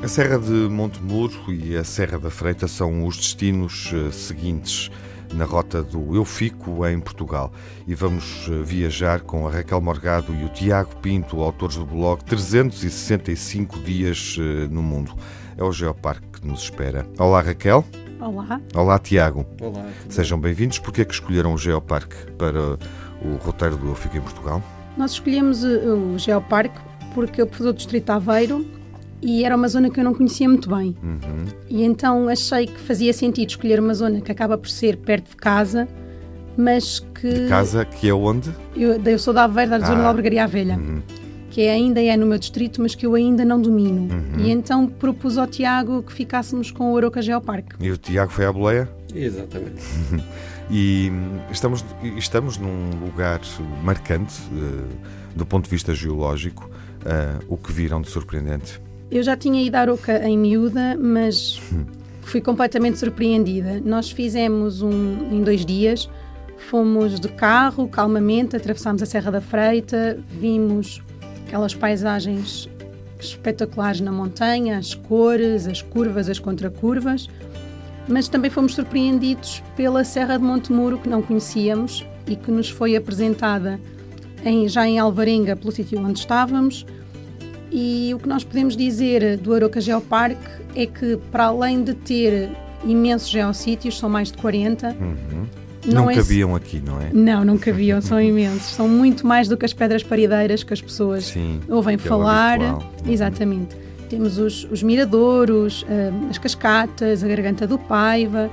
A Serra de Montemuro e a Serra da Freita são os destinos eh, seguintes na rota do Eu Fico em Portugal. E vamos eh, viajar com a Raquel Morgado e o Tiago Pinto, autores do blog 365 Dias eh, no Mundo. É o Geoparque que nos espera. Olá, Raquel. Olá. Olá, Tiago. Olá. Sejam bem-vindos. Porquê é que escolheram o Geoparque para o roteiro do Eu Fico em Portugal? Nós escolhemos o Geoparque porque eu sou do Distrito Aveiro e era uma zona que eu não conhecia muito bem. Uhum. E então achei que fazia sentido escolher uma zona que acaba por ser perto de casa, mas que. De casa, que é onde? Eu, eu sou da Aveiro, da zona Ah. da Albergaria Velha, Uhum. que é- ainda é no meu distrito, mas que eu ainda não domino. Uhum. E então propus ao Tiago que ficássemos com o Aroca Geoparque. E o Tiago foi à boleia? Exatamente. E hum, estamos, estamos num lugar marcante eh, do ponto de vista geológico. Eh, o que viram de surpreendente? Eu já tinha ido a Aroca em miúda, mas fui completamente surpreendida. Nós fizemos um em dois dias, fomos de carro, calmamente, atravessámos a Serra da Freita, vimos aquelas paisagens espetaculares na montanha, as cores, as curvas, as contracurvas, mas também fomos surpreendidos pela Serra de Montemuro, que não conhecíamos e que nos foi apresentada em- já em Alvarenga, pelo sítio onde estávamos. E o que nós podemos dizer do Aroca Geoparque é que, para além de ter imensos geossítios, são mais de 40, Não, Não é- cabiam aqui, não é? não, não cabiam, são imensos. São muito mais do que as pedras parideiras que as pessoas Sim. ouvem é falar. habitual. Exatamente. Temos os, os miradouros, ah, as cascatas, a garganta do Paiva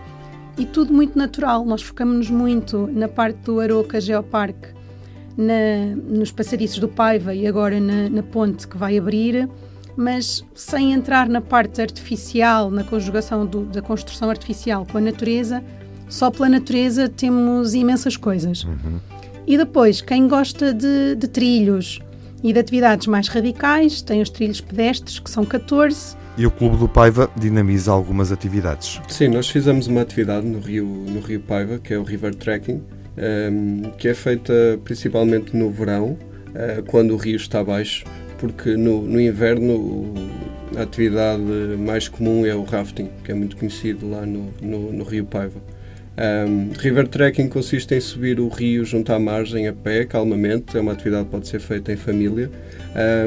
e tudo muito natural. Nós focamos-nos muito na parte do Aroca Geoparque, na, nos passadiços do Paiva e agora na, na ponte que vai abrir, mas sem entrar na parte artificial, na conjugação do- da construção artificial com a natureza. Só pela natureza temos imensas coisas. E depois, quem gosta de, de trilhos e de atividades mais radicais, tem os trilhos pedestres, que são 14. E o Clube do Paiva dinamiza algumas atividades. Sim, nós fizemos uma atividade no Rio, no Rio Paiva, que é o River Trekking, que é feita principalmente no verão, eh, quando o rio está baixo, porque no, no inverno a atividade mais comum é o rafting, que é muito conhecido lá no, no, no Rio Paiva. Ehm, river Trekking consiste em subir o rio junto à margem a pé, calmamente, é uma atividade que pode ser feita em família.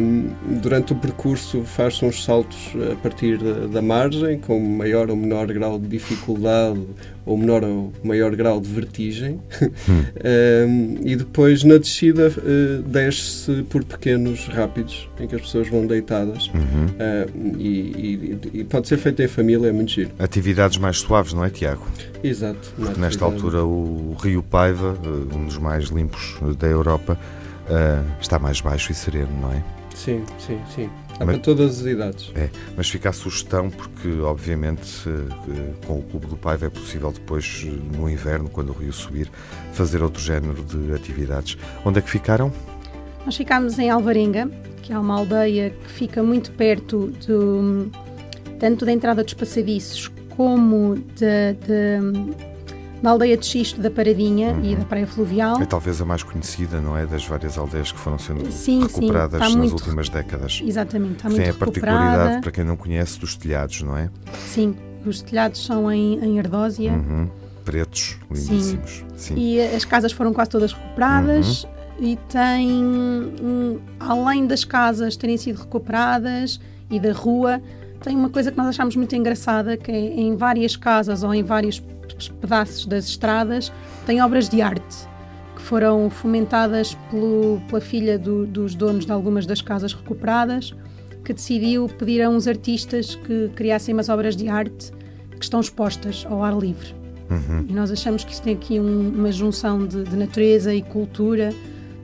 Um, durante o percurso faz-se uns saltos a partir da, da margem, com maior ou menor grau de dificuldade ou menor ou maior grau de vertigem. Um, e depois na descida eh, desce-se por pequenos rápidos em que as pessoas vão deitadas. Um, e, e- e pode ser feito em família, é muito giro. Atividades mais suaves, não é, Tiago? Exato. Porque nesta altura o Rio Paiva, eh, um dos mais limpos eh, da Europa, eh, está mais baixo e sereno, não é? Sim, sim, sim. Há Mas- para todas as idades. É, mas fica a sugestão porque, obviamente, com o Clube do Paiva é possível depois, no inverno, quando o rio subir, fazer outro género de atividades. Onde é que ficaram? Nós ficámos em Alvarenga, que é uma aldeia que fica muito perto do, tanto da entrada dos passadiços como da, da, da aldeia de Xisto da Paradinha e da Praia Fluvial. É talvez a mais conhecida, não é? Das várias aldeias que foram sendo Sim, sim, recuperadas está nas muito últimas décadas. Exatamente, está Tem muito a particularidade, recuperada. para quem não conhece, dos telhados, não é? Sim, os telhados são em, em Ardósia. Uhum. Pretos, lindíssimos. Sim. E as casas foram quase todas recuperadas Uhum. e tem, além das casas terem sido recuperadas e da rua, tem uma coisa que nós achamos muito engraçada, que é em várias casas ou em vários pedaços das estradas, tem obras de arte que foram fomentadas pelo- pela filha do- dos donos de algumas das casas recuperadas, que decidiu pedir a uns artistas que criassem umas obras de arte que estão expostas ao ar livre. Uhum. E nós achamos que isso tem aqui um- uma junção de, de natureza e cultura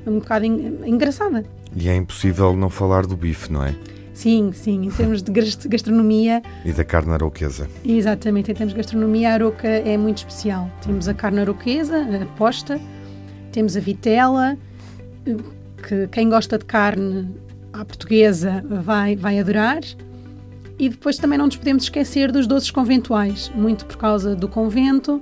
um bocado en- engraçada. E é impossível não falar do bife, não é? Sim, sim, em termos de gas- gastronomia, E da carne arauquesa. exatamente, em termos de gastronomia, a aroca é muito especial. Temos a carne aroquesa, a posta, temos a vitela, que quem gosta de carne à portuguesa vai, vai adorar. E depois também não nos podemos esquecer dos doces conventuais, muito por causa do convento.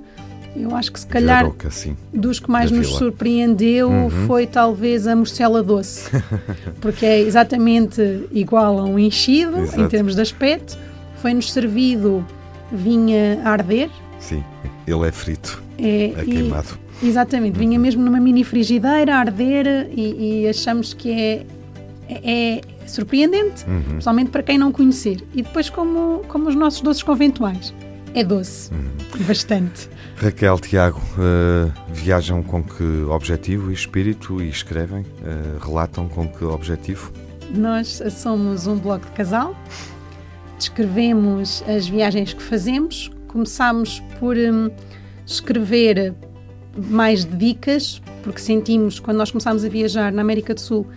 Eu acho que se calhar sim. dos que mais nos fila. surpreendeu Uhum. foi talvez a morcela doce, porque é exatamente igual a um enchido em Exato. termos de aspecto, foi-nos servido vinha a arder. Sim, ele é frito, é, é queimado. E, exatamente, vinha mesmo numa mini frigideira a arder e, e achamos que é, é, é surpreendente, uhum. principalmente para quem não conhecer. E depois, como, como os nossos doces conventuais. É doce, uhum. Bastante. Raquel, Tiago, uh, viajam com que objetivo e espírito e escrevem? Uh, relatam com que objetivo? Nós somos um blog de casal, descrevemos as viagens que fazemos, começámos por um, escrever mais de dicas, porque sentimos, quando nós começámos a viajar na América do Sul,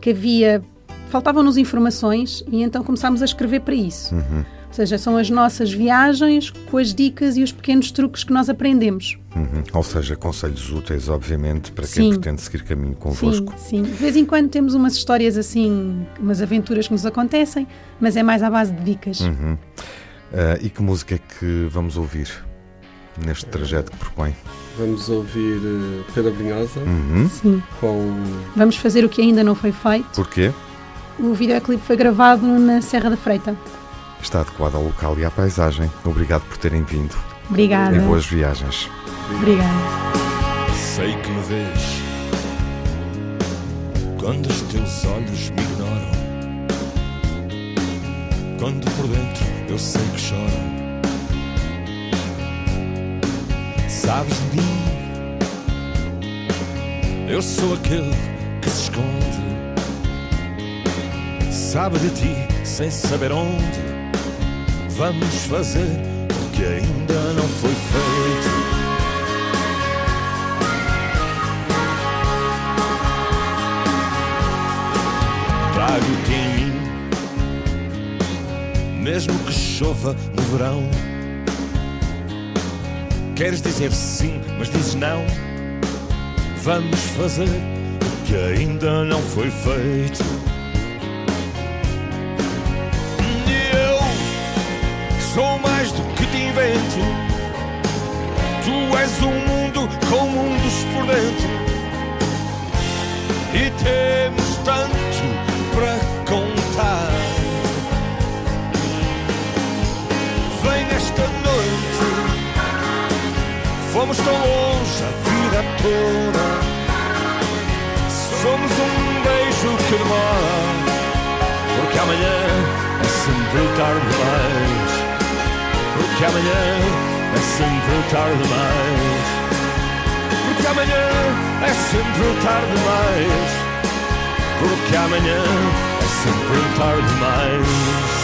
que havia. faltavam-nos informações e então começámos a escrever para isso. Uhum. Ou seja, são as nossas viagens com as dicas e os pequenos truques que nós aprendemos. Uhum. Ou seja, conselhos úteis, obviamente, para quem sim. pretende seguir caminho convosco. Sim, sim. De vez em quando temos umas histórias assim, umas aventuras que nos acontecem, mas é mais à base de dicas. Uhum. Uh, e que música é que vamos ouvir neste trajeto que propõe? Vamos ouvir uh, Pedro Brunhosa uhum. Sim. com. Vamos fazer o que ainda não foi feito. Porquê? O videoclipe foi gravado na Serra da Freita está adequado ao local e à paisagem. Obrigado por terem vindo. Obrigada. E boas viagens. Obrigada. Sei que me vês quando os teus olhos me ignoram. Quando por dentro eu sei que choram. Sabes de mim? Eu sou aquele que se esconde. Sabe de ti sem saber onde Vamos fazer o que ainda não foi feito. Trago-te em mim, mesmo que chova no verão. Queres dizer sim, mas dizes não. Vamos fazer o que ainda não foi feito. Sou mais do que te invento. Tu és um mundo com mundos por dentro. E temos tanto para contar. Vem nesta noite. Fomos tão longe a vida toda. Somos um beijo que demora. Porque amanhã é sempre tarde demais. Porque amanhã é sempre tarde demais. Porque amanhã é sempre tarde demais. Porque amanhã é sempre tarde demais.